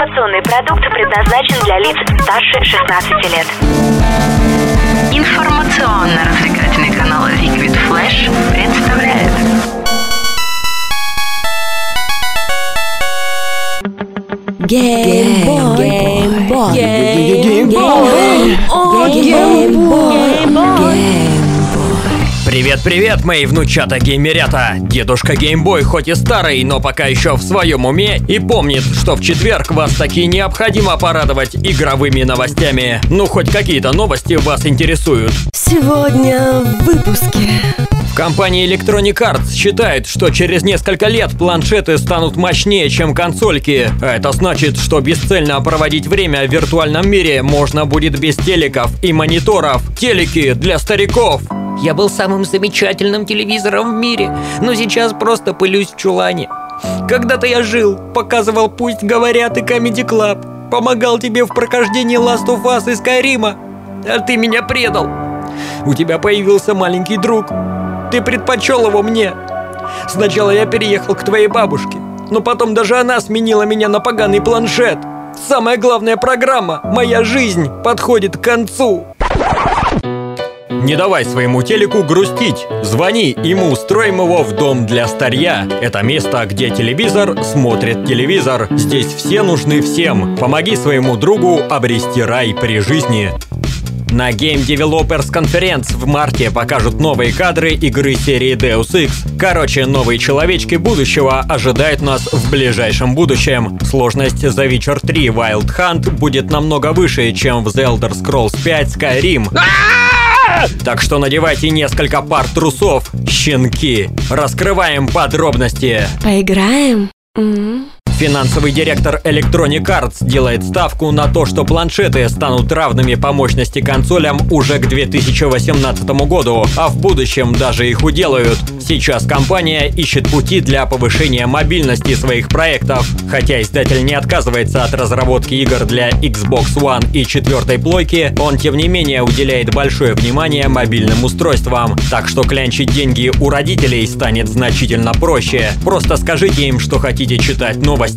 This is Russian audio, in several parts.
Информационный продукт предназначен для лиц старше 16 лет. Информационно-развлекательный канал Liquid Flash представляет Геймбой, геймбой, Геймбой. О, геймбой, геймбой. Привет-привет, мои внучата геймерята! Дедушка Геймбой хоть и старый, но пока еще в своем уме и помнит, что в четверг вас таки необходимо порадовать игровыми новостями. Ну, хоть какие-то новости вас интересуют. Сегодня в выпуске. В компании Electronic Arts считают, что через несколько лет планшеты станут мощнее, чем консольки. А это значит, что бесцельно проводить время в виртуальном мире можно будет без телеков и мониторов. Телеки для стариков. Я был самым замечательным телевизором в мире, но сейчас просто пылюсь в чулане. Когда-то я жил, показывал «Пусть говорят» и Comedy Club, помогал тебе в прохождении Last of Us и Скайрима, а ты меня предал. У тебя появился маленький друг. Ты предпочел его мне. Сначала я переехал к твоей бабушке, но потом даже она сменила меня на поганый планшет. Самая главная программа «Моя жизнь» подходит к концу. Не давай своему телеку грустить. Звони, и мы устроим его в дом для старья. Это место, где телевизор смотрит телевизор. Здесь все нужны всем. Помоги своему другу обрести рай при жизни. На Game Developers Conference в марте покажут новые кадры игры серии Deus Ex. Короче, новые человечки будущего ожидают нас в ближайшем будущем. Сложность The Witcher 3 Wild Hunt будет намного выше, чем в The Elder Scrolls 5 Skyrim. Так что надевайте несколько пар трусов, щенки. Раскрываем подробности. Поиграем? М? Финансовый директор Electronic Arts делает ставку на то, что планшеты станут равными по мощности консолям уже к 2018 году, а в будущем даже их уделают. Сейчас компания ищет пути для повышения мобильности своих проектов. Хотя издатель не отказывается от разработки игр для Xbox One и четвертой плойки, он тем не менее уделяет большое внимание мобильным устройствам. Так что клянчить деньги у родителей станет значительно проще. Просто скажите им, что хотите читать новости.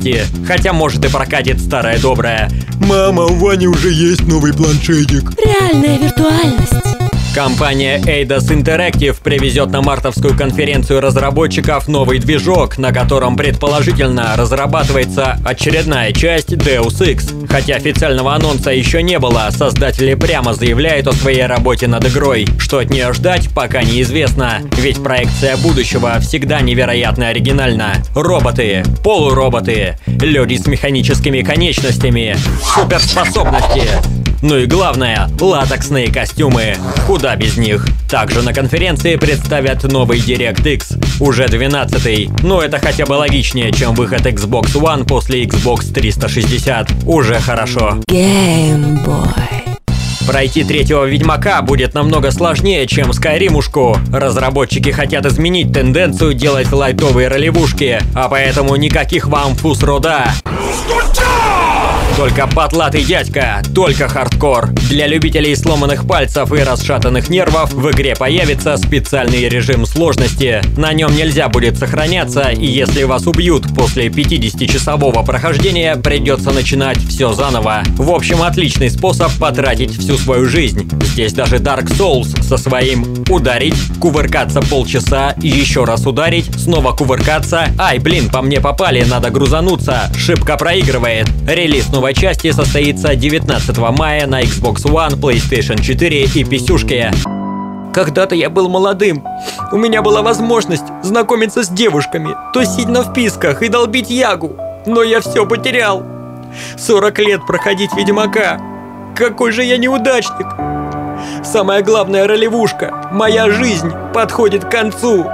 Хотя может и прокатит старая добрая. Мама, у Вани уже есть новый планшетик. Реальная виртуальность. Компания Eidos Interactive привезет на мартовскую конференцию разработчиков новый движок, на котором предположительно разрабатывается очередная часть Deus Ex. Хотя официального анонса еще не было, создатели прямо заявляют о своей работе над игрой. Что от нее ждать, пока неизвестно, ведь проекция будущего всегда невероятно оригинальна. Роботы, полуроботы, люди с механическими конечностями, суперспособности, ну и главное, латексные костюмы. Куда без них? Также на конференции представят новый DirectX, уже 12-й. Но это хотя бы логичнее, чем выход Xbox One после Xbox 360. Уже хорошо. Геймбой. Пройти третьего Ведьмака будет намного сложнее, чем Скайримушку. Разработчики хотят изменить тенденцию делать лайтовые ролевушки, а поэтому никаких вам фусрода. Только потлатый дядька, только хардкор. Для любителей сломанных пальцев и расшатанных нервов в игре появится специальный режим сложности. На нем нельзя будет сохраняться, и если вас убьют после 50-часового прохождения, придется начинать все заново. В общем, отличный способ потратить всю свою жизнь. Здесь даже Dark Souls со своим ударить, кувыркаться полчаса, еще раз ударить, снова кувыркаться. Ай, блин, по мне попали, надо грузануться. Шибко проигрывает. Релиз новой части состоится 19 мая на Xbox One, PlayStation 4 и писюшке. Когда-то я был молодым. У меня была возможность знакомиться с девушками, тусить на вписках и долбить ягу. Но я все потерял. 40 лет проходить Ведьмака. Какой же я неудачник. Самая главная ролевушка, моя жизнь, подходит к концу.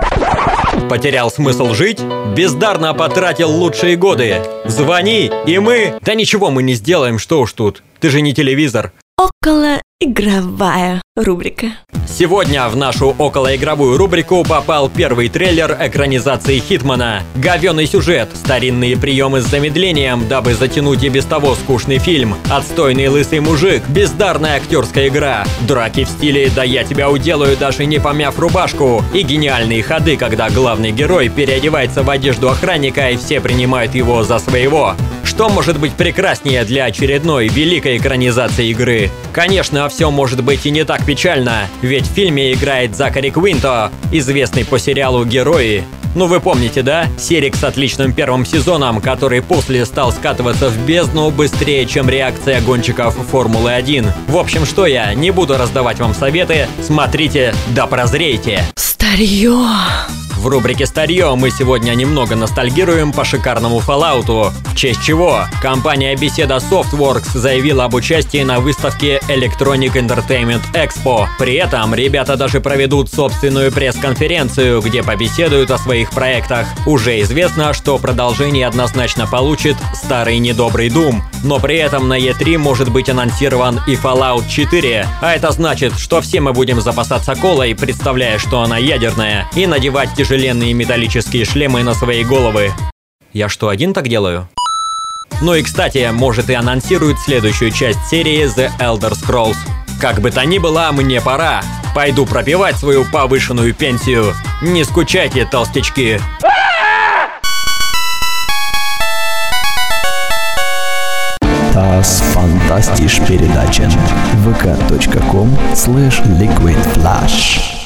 Потерял смысл жить? Бездарно потратил лучшие годы. Звони, и мы... Да ничего мы не сделаем, что уж тут. Ты же не телевизор. Около игровая рубрика. Сегодня в нашу околоигровую рубрику попал первый трейлер экранизации Хитмана. Говёный сюжет, старинные приемы с замедлением, дабы затянуть и без того скучный фильм, отстойный лысый мужик, бездарная актерская игра, драки в стиле «да я тебя уделаю, даже не помяв рубашку» и гениальные ходы, когда главный герой переодевается в одежду охранника и все принимают его за своего. Что может быть прекраснее для очередной великой экранизации игры? Конечно, все может быть и не так печально, ведь в фильме играет Закари Квинто, известный по сериалу «Герои», ну вы помните, да? Серик с отличным первым сезоном, который после стал скатываться в бездну быстрее, чем реакция гонщиков Формулы-1. В общем, что я, не буду раздавать вам советы, смотрите да прозрейте. Старье. В рубрике «Старье» мы сегодня немного ностальгируем по шикарному Fallout. В честь чего компания Беседа Softworks заявила об участии на выставке Electronic Entertainment Expo. При этом ребята даже проведут собственную пресс-конференцию, где побеседуют о своих проектах. Уже известно, что продолжение однозначно получит старый недобрый Doom, но при этом на E3 может быть анонсирован и Fallout 4, а это значит, что все мы будем запасаться колой, представляя, что она ядерная, и надевать тяжеленные металлические шлемы на свои головы. Я что, один так делаю? Ну и кстати, может и анонсируют следующую часть серии The Elder Scrolls. Как бы то ни было, мне пора. Пойду пропивать свою повышенную пенсию. Не скучайте, толстячки. Das передача vk.com slash liquidflash